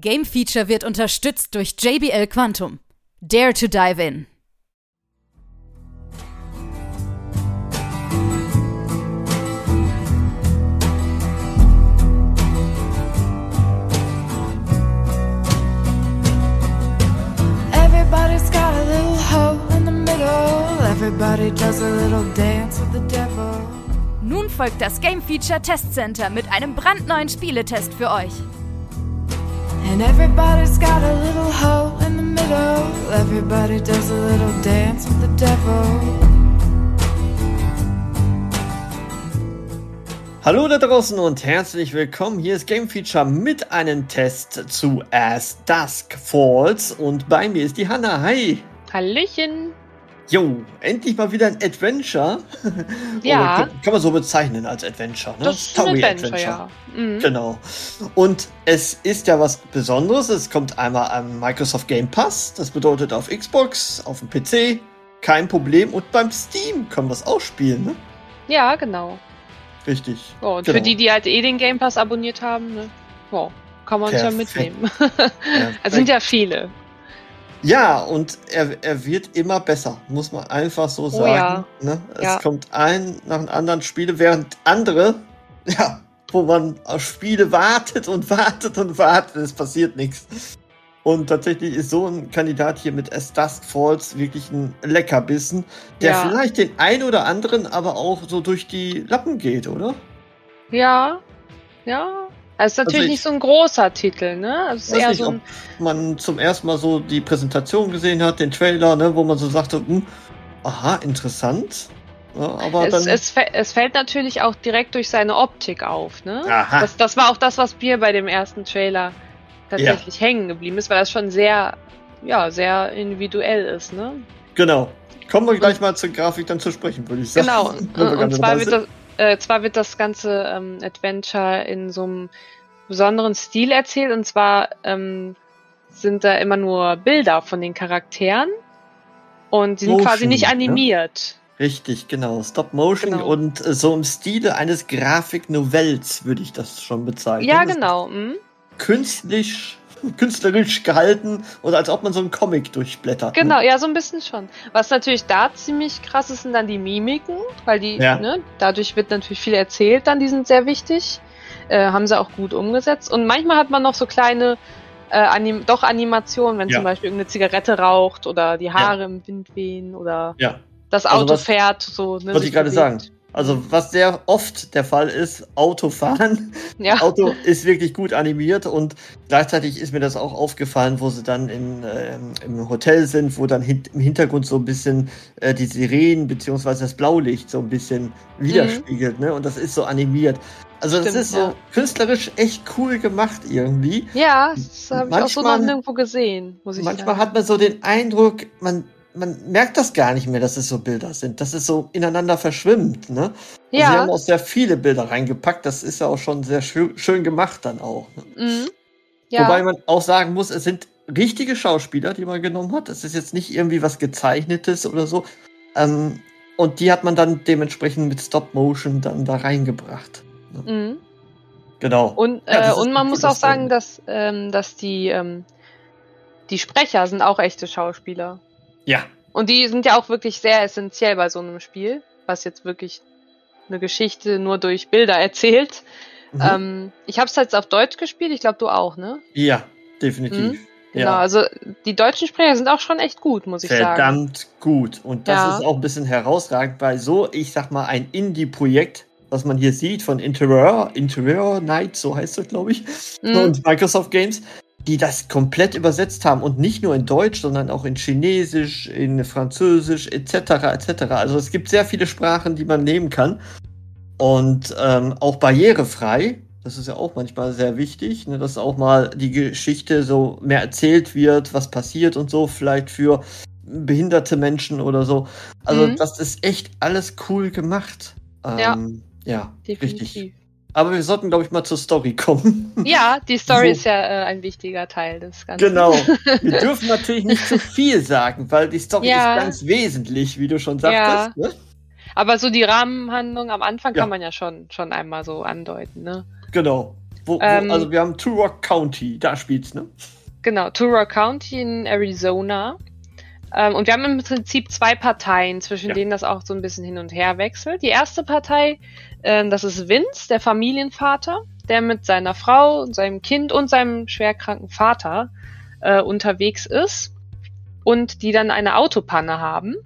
Game Feature wird unterstützt durch JBL Quantum. Dare to dive in. Everybody's got a little hole in the middle. Everybody does a little dance with the devil. Nun folgt das Game Feature Test Center mit einem brandneuen Spieletest für euch. And everybody's got a little hole in the middle. Everybody does a little dance with the devil. Hallo da draußen und herzlich willkommen. Hier ist Game Feature mit einem Test zu As Dusk Falls und bei mir ist die Hanna. Hi. Hallöchen. Jo, endlich mal wieder ein Adventure. Ja. Oder kann, kann man so bezeichnen als Adventure, ne? Das ist ein Adventure, ja. Mhm. Genau. Und es ist ja was Besonderes. Es kommt einmal am Microsoft Game Pass. Das bedeutet auf Xbox, auf dem PC, kein Problem. Und beim Steam können wir es auch spielen, ne? Ja, genau. Richtig. Oh, und genau. für die, die halt eh den Game Pass abonniert haben, ne? Wow, kann man sich ja mitnehmen. Es sind ja viele. Ja, und er, er wird immer besser, muss man einfach so sagen. Oh ja. Ne? Es Ja. kommt ein nach dem anderen Spiele, während andere, ja, wo man auf Spiele wartet und wartet und wartet, es passiert nichts. Und tatsächlich ist so ein Kandidat hier mit As Dusk Falls wirklich ein Leckerbissen, der Ja. vielleicht den ein oder anderen aber auch so durch die Lappen geht, oder? Ja, ja. Es ist natürlich Also ich- nicht so ein großer Titel, ne? Also ist eher nicht, so ob ein. man zum ersten Mal so die Präsentation gesehen hat, den Trailer, ne, wo man so sagte, hm, aha, interessant. Ja, aber Es, dann, es, es fällt natürlich auch direkt durch seine Optik auf, ne? aha, Das, das war auch das, was mir bei dem ersten Trailer tatsächlich hängen geblieben ist, weil das schon sehr, ja, sehr individuell ist, ne? genau. Kommen wir gleich mal zur Grafik dann zu sprechen, würde ich sagen. Genau. Und, und zwar, wird das, äh, zwar wird das ganze ähm, Adventure in so einem besonderen Stil erzählt. Und zwar ähm, sind da immer nur Bilder von den Charakteren. Und die sind Motion, quasi nicht ne? animiert. Richtig, genau. Stop Motion Genau. und äh, so im Stile eines Grafiknovells würde ich das schon bezeichnen. Ja, Das genau. Mhm. Künstlich, künstlerisch gehalten oder als ob man so einen Comic durchblättert. Genau, Ne? ja, so ein bisschen schon. Was natürlich da ziemlich krass ist, sind dann die Mimiken, weil die, Ja. ne, dadurch wird natürlich viel erzählt, dann die sind sehr wichtig. Äh, haben sie auch gut umgesetzt. Und manchmal hat man noch so kleine, äh, Anim doch Animationen, wenn Ja. zum Beispiel irgendeine Zigarette raucht oder die Haare im Wind wehen oder Ja. das Also Auto was- fährt, so, ne, Wollte ich gerade sagen. Also was sehr oft der Fall ist, Autofahren. Ja. Auto ist wirklich gut animiert und gleichzeitig ist mir das auch aufgefallen, wo sie dann in, ähm, im Hotel sind, wo dann hint im Hintergrund so ein bisschen äh, die Sirenen beziehungsweise das Blaulicht so ein bisschen widerspiegelt, ne? Und das ist so animiert. Also das Stimmt, ist so ja. künstlerisch echt cool gemacht irgendwie. Ja, das habe ich auch so noch Manchmal- nirgendwo gesehen, muss ich Manchmal sagen. hat man so den Eindruck, man, man merkt das gar nicht mehr, dass es so Bilder sind, dass es so ineinander verschwimmt, ne? Sie ja, haben auch sehr viele Bilder reingepackt, das ist ja auch schon sehr schön, schön gemacht dann auch. Ne? mhm. ja. Wobei man auch sagen muss, es sind richtige Schauspieler, die man genommen hat. Es ist jetzt nicht irgendwie was gezeichnetes oder so. Ähm, und die hat man dann dementsprechend mit Stop Motion dann da reingebracht. mhm. Genau. Und, Ja, äh, und man muss auch sagen, dass, ähm, dass die, ähm, die Sprecher sind auch echte Schauspieler. Ja. Und die sind ja auch wirklich sehr essentiell bei so einem Spiel, was jetzt wirklich eine Geschichte nur durch Bilder erzählt. Mhm. Ähm, ich habe es jetzt auf Deutsch gespielt, ich glaube du auch, ne? ja, definitiv. Genau, Ja. also die deutschen Sprecher sind auch schon echt gut, muss ich sagen. Verdammt gut. Und das Ja. ist auch ein bisschen herausragend bei so, ich sag mal, ein Indie-Projekt, was man hier sieht von Interior, Interior Night, so heißt es, glaube ich, Mhm. und Microsoft Games, die das komplett übersetzt haben und nicht nur in Deutsch, sondern auch in Chinesisch, in Französisch, etc., etc. Also es gibt sehr viele Sprachen, die man nehmen kann und ähm, auch barrierefrei. Das ist ja auch manchmal sehr wichtig, ne, dass auch mal die Geschichte so mehr erzählt wird, was passiert und so, vielleicht für behinderte Menschen oder so. Also Mhm. das ist echt alles cool gemacht. Ja. Ähm, ja, Definitiv. richtig. Aber wir sollten, glaube ich, mal zur Story kommen. Ja, die Story So. ist ja äh, ein wichtiger Teil des Ganzen. Genau. Wir dürfen natürlich nicht zu viel sagen, weil die Story Ja. ist ganz wesentlich, wie du schon sagtest. Ne? Aber so die Rahmenhandlung am Anfang Ja. kann man ja schon, schon einmal so andeuten, ne? Genau. Wo, wo, Ähm, also wir haben Turok County, da spielt's, ne? Genau, Turok County in Arizona. Ähm, und wir haben im Prinzip zwei Parteien, zwischen Ja. denen das auch so ein bisschen hin und her wechselt. Die erste Partei, ähm, das ist Vince, der Familienvater, der mit seiner Frau, seinem Kind und seinem schwerkranken Vater äh, unterwegs ist und die dann eine Autopanne haben.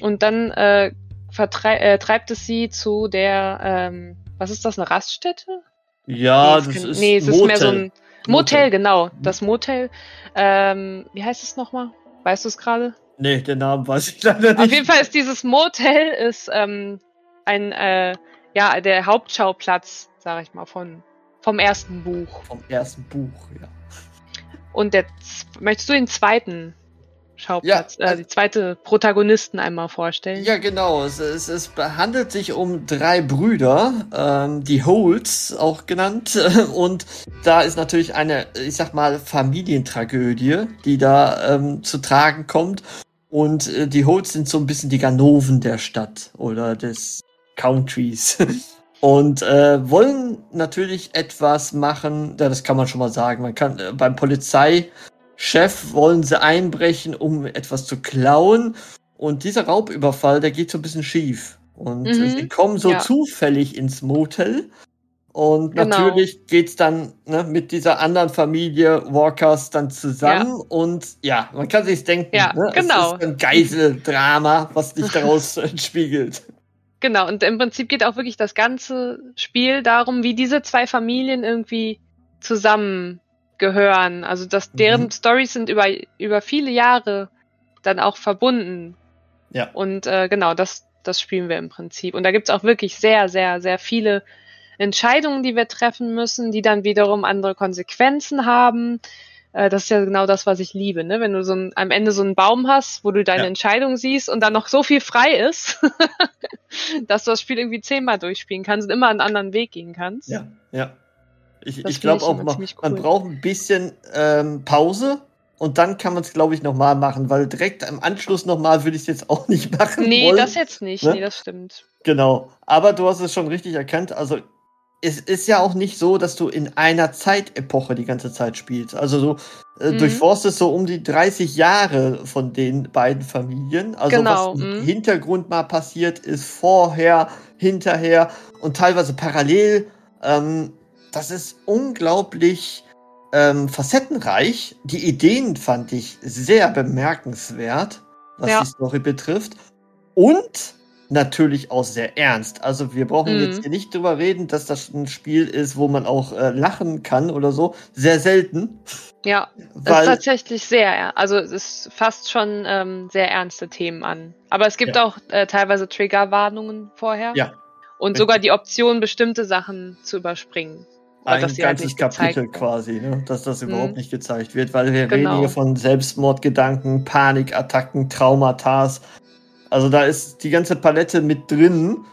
Und dann äh, äh, treibt es sie zu der, ähm, was ist das, eine Raststätte? Ja, nee, das kann- ist nee, es ist mehr so ein Motel, Motel. genau. Das Motel. Ähm, wie heißt es nochmal? Weißt du es gerade? Nee, den Namen weiß ich leider nicht. Auf jeden Fall ist dieses Motel ist ähm, ein äh, ja der Hauptschauplatz, sag ich mal, von vom ersten Buch. Vom ersten Buch, ja. Und der möchtest du den zweiten Schauplatz, Ja, äh, die zweite Protagonisten einmal vorstellen? Ja, genau. Es, es, es handelt sich um drei Brüder, ähm, die Holts auch genannt. Und da ist natürlich eine, ich sag mal, Familientragödie, die da ähm, zu tragen kommt. Und äh, die Holts sind so ein bisschen die Ganoven der Stadt oder des Countries. Und äh, wollen natürlich etwas machen, ja, das kann man schon mal sagen. Man kann äh, beim Polizeichef wollen sie einbrechen, um etwas zu klauen. Und dieser Raubüberfall, der geht so ein bisschen schief. Und Mhm. sie kommen so Ja. zufällig ins Motel. Und Genau. natürlich geht's dann ne, mit dieser anderen Familie Walkers dann zusammen. Und ja, man kann sich's denken. Ja, ne? genau. Es ist ein Geiseldrama, was sich daraus entspiegelt. Genau, und im Prinzip geht auch wirklich das ganze Spiel darum, wie diese zwei Familien irgendwie zusammengehören. Also, dass deren Mhm. Stories sind über, über viele Jahre dann auch verbunden. Ja. Und äh, genau, das, das spielen wir im Prinzip. Und da gibt's auch wirklich sehr, sehr, sehr viele Entscheidungen, die wir treffen müssen, die dann wiederum andere Konsequenzen haben. Äh, das ist ja genau das, was ich liebe, ne? Wenn du so ein, am Ende so einen Baum hast, wo du deine Ja. Entscheidung siehst und dann noch so viel frei ist, dass du das Spiel irgendwie zehnmal durchspielen kannst und immer einen anderen Weg gehen kannst. Ja, ja. Ich, ich glaube auch, man, ziemlich man cool. braucht ein bisschen ähm, Pause und dann kann man es, glaube ich, nochmal machen, weil direkt im Anschluss nochmal würde ich es jetzt auch nicht machen Nee, wollen. das jetzt nicht. ne? Nee, das stimmt. Genau. Aber du hast es schon richtig erkannt. Also es ist ja auch nicht so, dass du in einer Zeitepoche die ganze Zeit spielst. Also du äh, Mhm. durchforstest so um die 30 Jahre von den beiden Familien. Also Genau, was im mhm. Hintergrund mal passiert ist, vorher, hinterher und teilweise parallel. Ähm, das ist unglaublich ähm, facettenreich. Die Ideen fand ich sehr bemerkenswert, was Ja. die Story betrifft. Und natürlich auch sehr ernst. Also wir brauchen Mhm. jetzt hier nicht drüber reden, dass das ein Spiel ist, wo man auch äh, lachen kann oder so. Sehr selten. Ja, ist Weil, tatsächlich sehr, also es fast schon ähm, sehr ernste Themen an. Aber es gibt Ja. auch äh, teilweise Triggerwarnungen vorher. Ja. Und Richtig. sogar die Option, bestimmte Sachen zu überspringen. Ein halt ganzes gezeigt Kapitel quasi, ne? dass das überhaupt Mhm. nicht gezeigt wird, weil wir Genau. reden hier von Selbstmordgedanken, Panikattacken, Traumata. Also da ist die ganze Palette mit drin.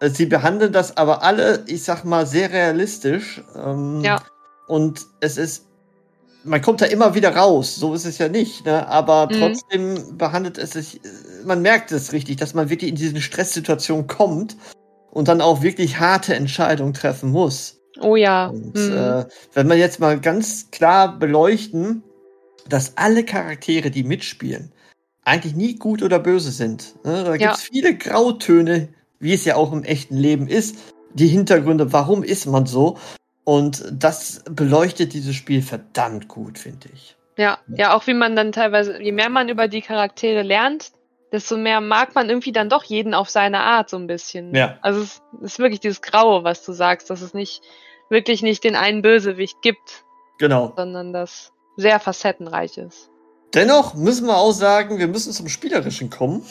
Äh, Sie behandeln das aber alle, ich sag mal, sehr realistisch. Ähm, Ja. Und es ist, man kommt da immer wieder raus, so ist es ja nicht, ne? aber Mhm. trotzdem behandelt es sich, äh, man merkt es richtig, dass man wirklich in diese Stresssituation kommt und dann auch wirklich harte Entscheidungen treffen muss. Oh ja. Und mhm. äh, wenn wir jetzt mal ganz klar beleuchten, dass alle Charaktere, die mitspielen, eigentlich nie gut oder böse sind. Ne? Da Ja. gibt es viele Grautöne, wie es ja auch im echten Leben ist. Die Hintergründe, warum ist man so? Und das beleuchtet dieses Spiel verdammt gut, finde ich. Ja, ja, auch wie man dann teilweise, je mehr man über die Charaktere lernt, desto mehr mag man irgendwie dann doch jeden auf seine Art so ein bisschen. Ja. Also es ist wirklich dieses Graue, was du sagst, dass es nicht wirklich nicht den einen Bösewicht gibt, Genau. sondern das sehr facettenreich ist. Dennoch müssen wir auch sagen, wir müssen zum Spielerischen kommen.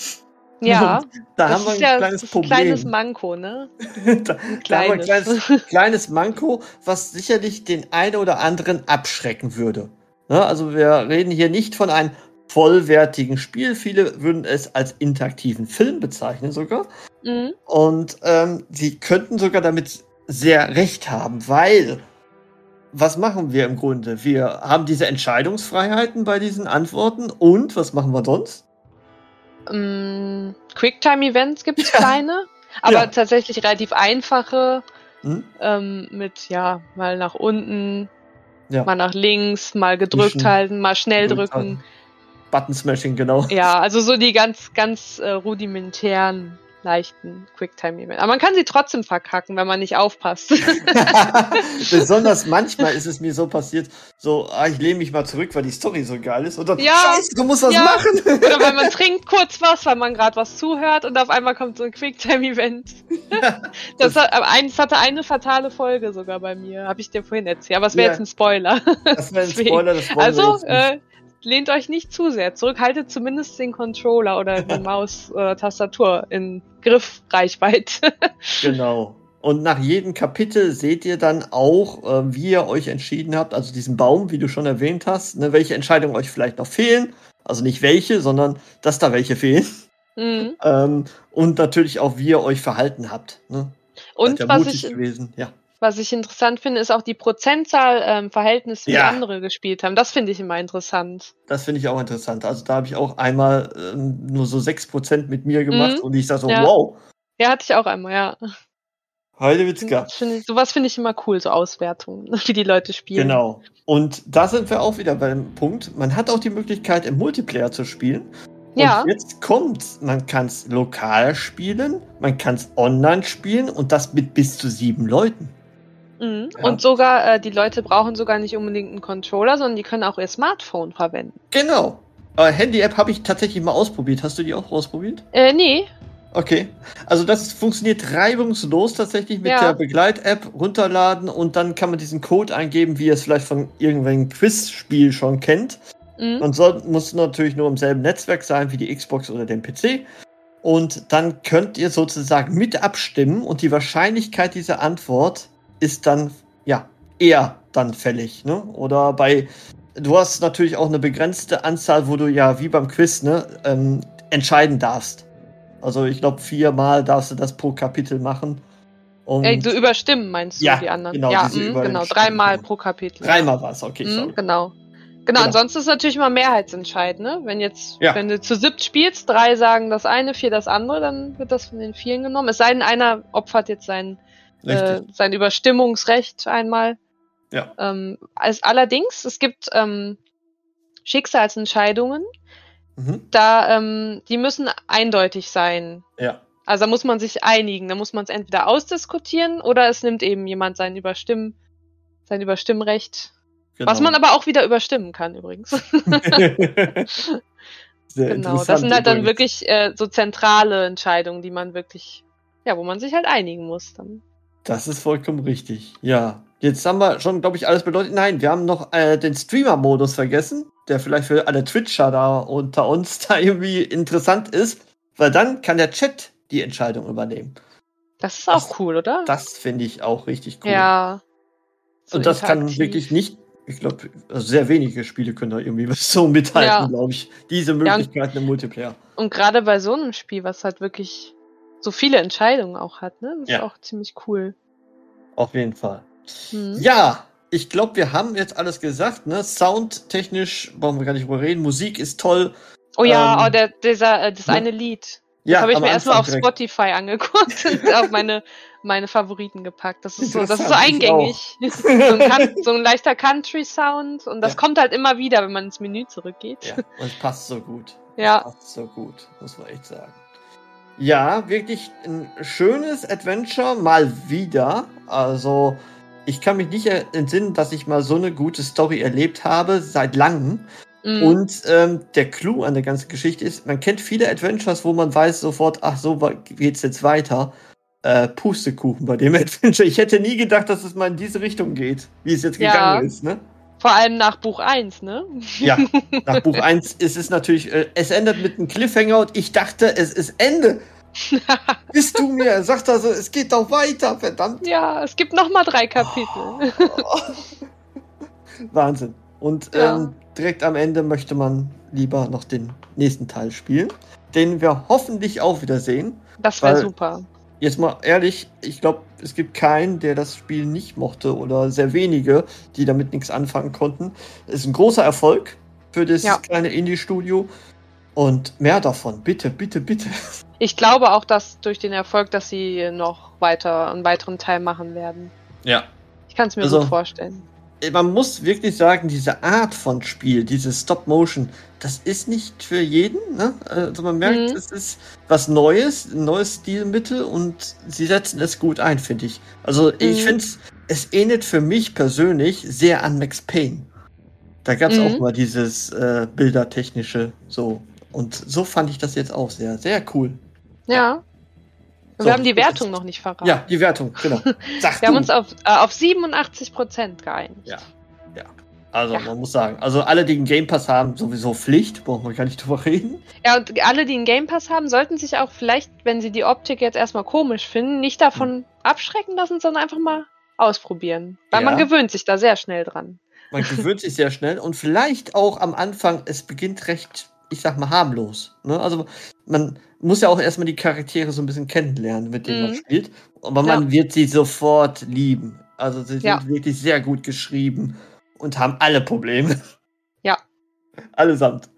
Ja, Da das haben wir ein ja kleines ein Problem. kleines Manko, ne? da, Ein da haben wir ein kleines. kleines, kleines Manko, was sicherlich den einen oder anderen abschrecken würde. Ne? Also wir reden hier nicht von einem vollwertigen Spiel. Viele würden es als interaktiven Film bezeichnen sogar. mhm. Und ähm, sie könnten sogar damit sehr recht haben, weil was machen wir im Grunde? Wir haben diese Entscheidungsfreiheiten bei diesen Antworten und was machen wir sonst? Mm, Quicktime-Events gibt es Ja. kleine, aber Ja. tatsächlich relativ einfache Hm? Ähm, mit, ja, mal nach unten, Ja. mal nach links, mal gedrückt Wischen, halten, mal schnell gedrückt drücken. Button Smashing, genau. Ja, also so die ganz, ganz äh, rudimentären, leichten Quicktime-Events. Aber man kann sie trotzdem verkacken, wenn man nicht aufpasst. Besonders manchmal ist es mir so passiert, so, ah, ich lehne mich mal zurück, weil die Story so geil ist. Und dann, Ja. Scheiße, du musst was Ja. machen. Oder weil man trinkt kurz was, weil man gerade was zuhört und auf einmal kommt so ein Quicktime-Event. Das, hat, aber eins hatte eine fatale Folge sogar bei mir, habe ich dir vorhin erzählt. Aber es wäre Ja. jetzt ein Spoiler. Das wäre ein. Spoiler, das wir Also, äh, lehnt euch nicht zu sehr zurück, haltet zumindest den Controller oder die Maus oder Tastatur in Griffreichweite. Genau. Und nach jedem Kapitel seht ihr dann auch, äh, wie ihr euch entschieden habt, also diesen Baum, wie du schon erwähnt hast, ne, welche Entscheidungen euch vielleicht noch fehlen. Also nicht welche, sondern dass da welche fehlen. Mhm. Ähm, und natürlich auch, wie ihr euch verhalten habt. Ne? Und was ich, gewesen. Ja. Was ich interessant finde, ist auch die Prozentzahl ähm, Verhältnis, wie Ja. andere gespielt haben. Das finde ich immer interessant. Das finde ich auch interessant. Also da habe ich auch einmal ähm, nur so 6% mit mir gemacht Mhm. und ich sage so, Ja. wow, Ja, hatte ich auch einmal, ja. Heidewitzka. Das Find ich, sowas finde ich immer cool, so Auswertungen, wie die Leute spielen. Genau. Und da sind wir auch wieder beim Punkt. Man hat auch die Möglichkeit, im Multiplayer zu spielen. Ja. Und jetzt kommt's. Man kann es lokal spielen, man kann es online spielen und das mit bis zu sieben Leuten. Mhm. Ja. Und sogar, äh, die Leute brauchen sogar nicht unbedingt einen Controller, sondern die können auch ihr Smartphone verwenden. Genau. Äh, Handy-App habe ich tatsächlich mal ausprobiert. Hast du die auch ausprobiert? Äh, nee. Okay. Also das funktioniert reibungslos tatsächlich mit Ja. der Begleit-App runterladen und dann kann man diesen Code eingeben, wie ihr es vielleicht von irgendwelchen Quizspiel schon kennt. Mhm. Man soll, muss natürlich nur im selben Netzwerk sein wie die Xbox oder den PC. Und dann könnt ihr sozusagen mit abstimmen und die Wahrscheinlichkeit dieser Antwort ist dann, ja, eher dann fällig. Ne? Oder bei, du hast natürlich auch eine begrenzte Anzahl, wo du ja wie beim Quiz ne, ähm, entscheiden darfst. Also ich glaube, viermal darfst du das pro Kapitel machen. Und Ey, so überstimmen meinst du Ja, die anderen? genau, ja, mh, genau. Dreimal pro Kapitel. dreimal war es, okay, sorry. genau. Genau, Genau. ansonsten ist natürlich immer Mehrheitsentscheid, ne? Wenn jetzt, Ja. wenn du zu siebt spielst, drei sagen das eine, vier das andere, dann wird das von den vielen genommen. Es sei denn, einer opfert jetzt sein, äh, sein Überstimmungsrecht einmal. Ja. Ähm, als, allerdings, es gibt ähm, Schicksalsentscheidungen, Mhm. da ähm, die müssen eindeutig sein. Ja. Also da muss man sich einigen. Da muss man es entweder ausdiskutieren oder es nimmt eben jemand sein Überstimmen, sein Überstimmrecht. Genau. Was man aber auch wieder überstimmen kann übrigens. Sehr genau. Das sind halt dann übrigens. wirklich äh, so zentrale Entscheidungen, die man wirklich, ja, wo man sich halt einigen muss. Dann. Das ist vollkommen richtig. Ja. Jetzt haben wir schon, glaube ich, alles bedeutet. Nein, wir haben noch äh, den Streamer-Modus vergessen, der vielleicht für alle Twitcher da unter uns da irgendwie interessant ist, weil dann kann der Chat die Entscheidung übernehmen. Das ist auch Das- cool, oder? Das finde ich auch richtig cool. Ja. So Und das kann interaktiv. wirklich nicht, ich glaube, also sehr wenige Spiele können da irgendwie so mithalten, Ja. glaube ich. Diese Möglichkeiten im Multiplayer. Und gerade bei so einem Spiel, was halt wirklich so viele Entscheidungen auch hat, ne? Das Ja. ist auch ziemlich cool. Auf jeden Fall. Mhm. Ja, ich glaube, wir haben jetzt alles gesagt. Ne? Soundtechnisch brauchen wir gar nicht drüber reden. Musik ist toll. Oh ja, Ähm, oh, der, dieser, äh, das ne? eine Lied. Das Ja, habe ich mir erstmal auf. Spotify angeguckt und auf meine, meine Favoriten gepackt. Das ist so, das ist so eingängig. so, ein so ein leichter Country-Sound und das Ja. kommt halt immer wieder, wenn man ins Menü zurückgeht. Ja, und es passt so gut. Ja. Es passt so gut, muss man echt sagen. Ja, wirklich ein schönes Adventure, mal wieder. Also, ich kann mich nicht entsinnen, dass ich mal so eine gute Story erlebt habe, seit langem. Mhm. Und ähm, der Clou an der ganzen Geschichte ist, man kennt viele Adventures, wo man weiß sofort, ach so geht's jetzt weiter. Äh, Pustekuchen bei dem Adventure. Ich hätte nie gedacht, dass es mal in diese Richtung geht, wie es jetzt Ja. gegangen ist, ne? Vor allem nach Buch 1, ne? Ja, nach Buch 1 ist es natürlich, äh, es endet mit einem Cliffhanger und ich dachte, es ist Ende. Bist du mir? Sagt er so, es geht doch weiter, verdammt. Ja, es gibt noch mal drei Kapitel. Wahnsinn. Und Ja. ähm, direkt am Ende möchte man lieber noch den nächsten Teil spielen, den wir hoffentlich auch wieder sehen. Das wäre super. Jetzt mal ehrlich, ich glaube, es gibt keinen, der das Spiel nicht mochte oder sehr wenige, die damit nichts anfangen konnten. Es ist ein großer Erfolg für das Ja. kleine Indie-Studio und mehr davon, bitte, bitte, bitte. Ich glaube auch, dass durch den Erfolg, dass sie noch weiter einen weiteren Teil machen werden. Ja. Ich kann es mir Also- gut vorstellen. Man muss wirklich sagen, diese Art von Spiel, diese Stop-Motion, das ist nicht für jeden. Ne? Also man merkt, Mhm. es ist was Neues, ein neues Stilmittel und sie setzen es gut ein, finde ich. Also ich Mhm. finde es ähnelt für mich persönlich sehr an Max Payne. Da gab es Mhm. auch mal dieses äh, bildertechnische so. Und so fand ich das jetzt auch sehr, sehr cool. Ja. So, wir haben die Wertung noch nicht verraten. Ja, die Wertung, genau. Sag Wir haben du. uns auf, äh, auf 87% geeinigt. Ja. Also Ja. man muss sagen, also alle, die einen Game Pass haben, sowieso Pflicht, brauchen wir gar nicht drüber reden. Ja, und alle, die einen Game Pass haben, sollten sich auch vielleicht, wenn sie die Optik jetzt erstmal komisch finden, nicht davon abschrecken lassen, sondern einfach mal ausprobieren. Weil man Ja. gewöhnt sich da sehr schnell dran. Man gewöhnt sich sehr schnell und vielleicht auch am Anfang, es beginnt recht, ich sag mal, harmlos. Ne? Also man muss ja auch erstmal die Charaktere so ein bisschen kennenlernen, mit denen man Mhm. spielt. Aber man wird sie sofort lieben. Also sie sind Ja. wirklich sehr gut geschrieben und haben alle Probleme. Ja. Allesamt.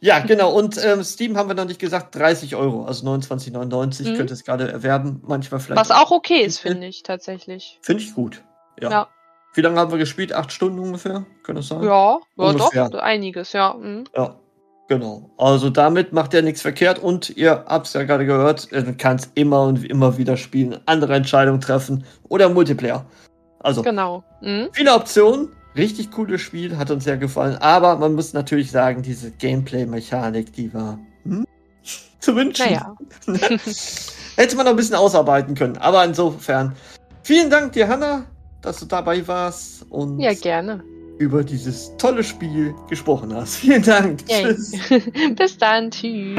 Ja, genau. Und ähm, Steam haben wir noch nicht gesagt, 30 Euro, also 29,99 Mhm. könnt ihr es gerade erwerben. Manchmal vielleicht. Was auch okay ist, finde ich tatsächlich. Finde ich gut. Ja. Ja. Wie lange haben wir gespielt? Acht Stunden ungefähr? Kann das sein? Ja, ja Ungefähr. doch, einiges, ja. Mhm. Ja, genau. Also damit macht er nichts verkehrt und ihr habt's ja gerade gehört, kann es immer und immer wieder spielen, andere Entscheidungen treffen oder Multiplayer. Also Genau. Mhm. viele Optionen, richtig cooles Spiel, hat uns sehr gefallen, aber man muss natürlich sagen, diese Gameplay-Mechanik, die war hm, zu wünschen. Naja. Hätte man noch ein bisschen ausarbeiten können, aber insofern vielen Dank dir, Hanna, dass du dabei warst und Ja, gerne. Über dieses tolle Spiel gesprochen hast. Vielen Dank. Yay. Tschüss. Bis dann. Tschüss.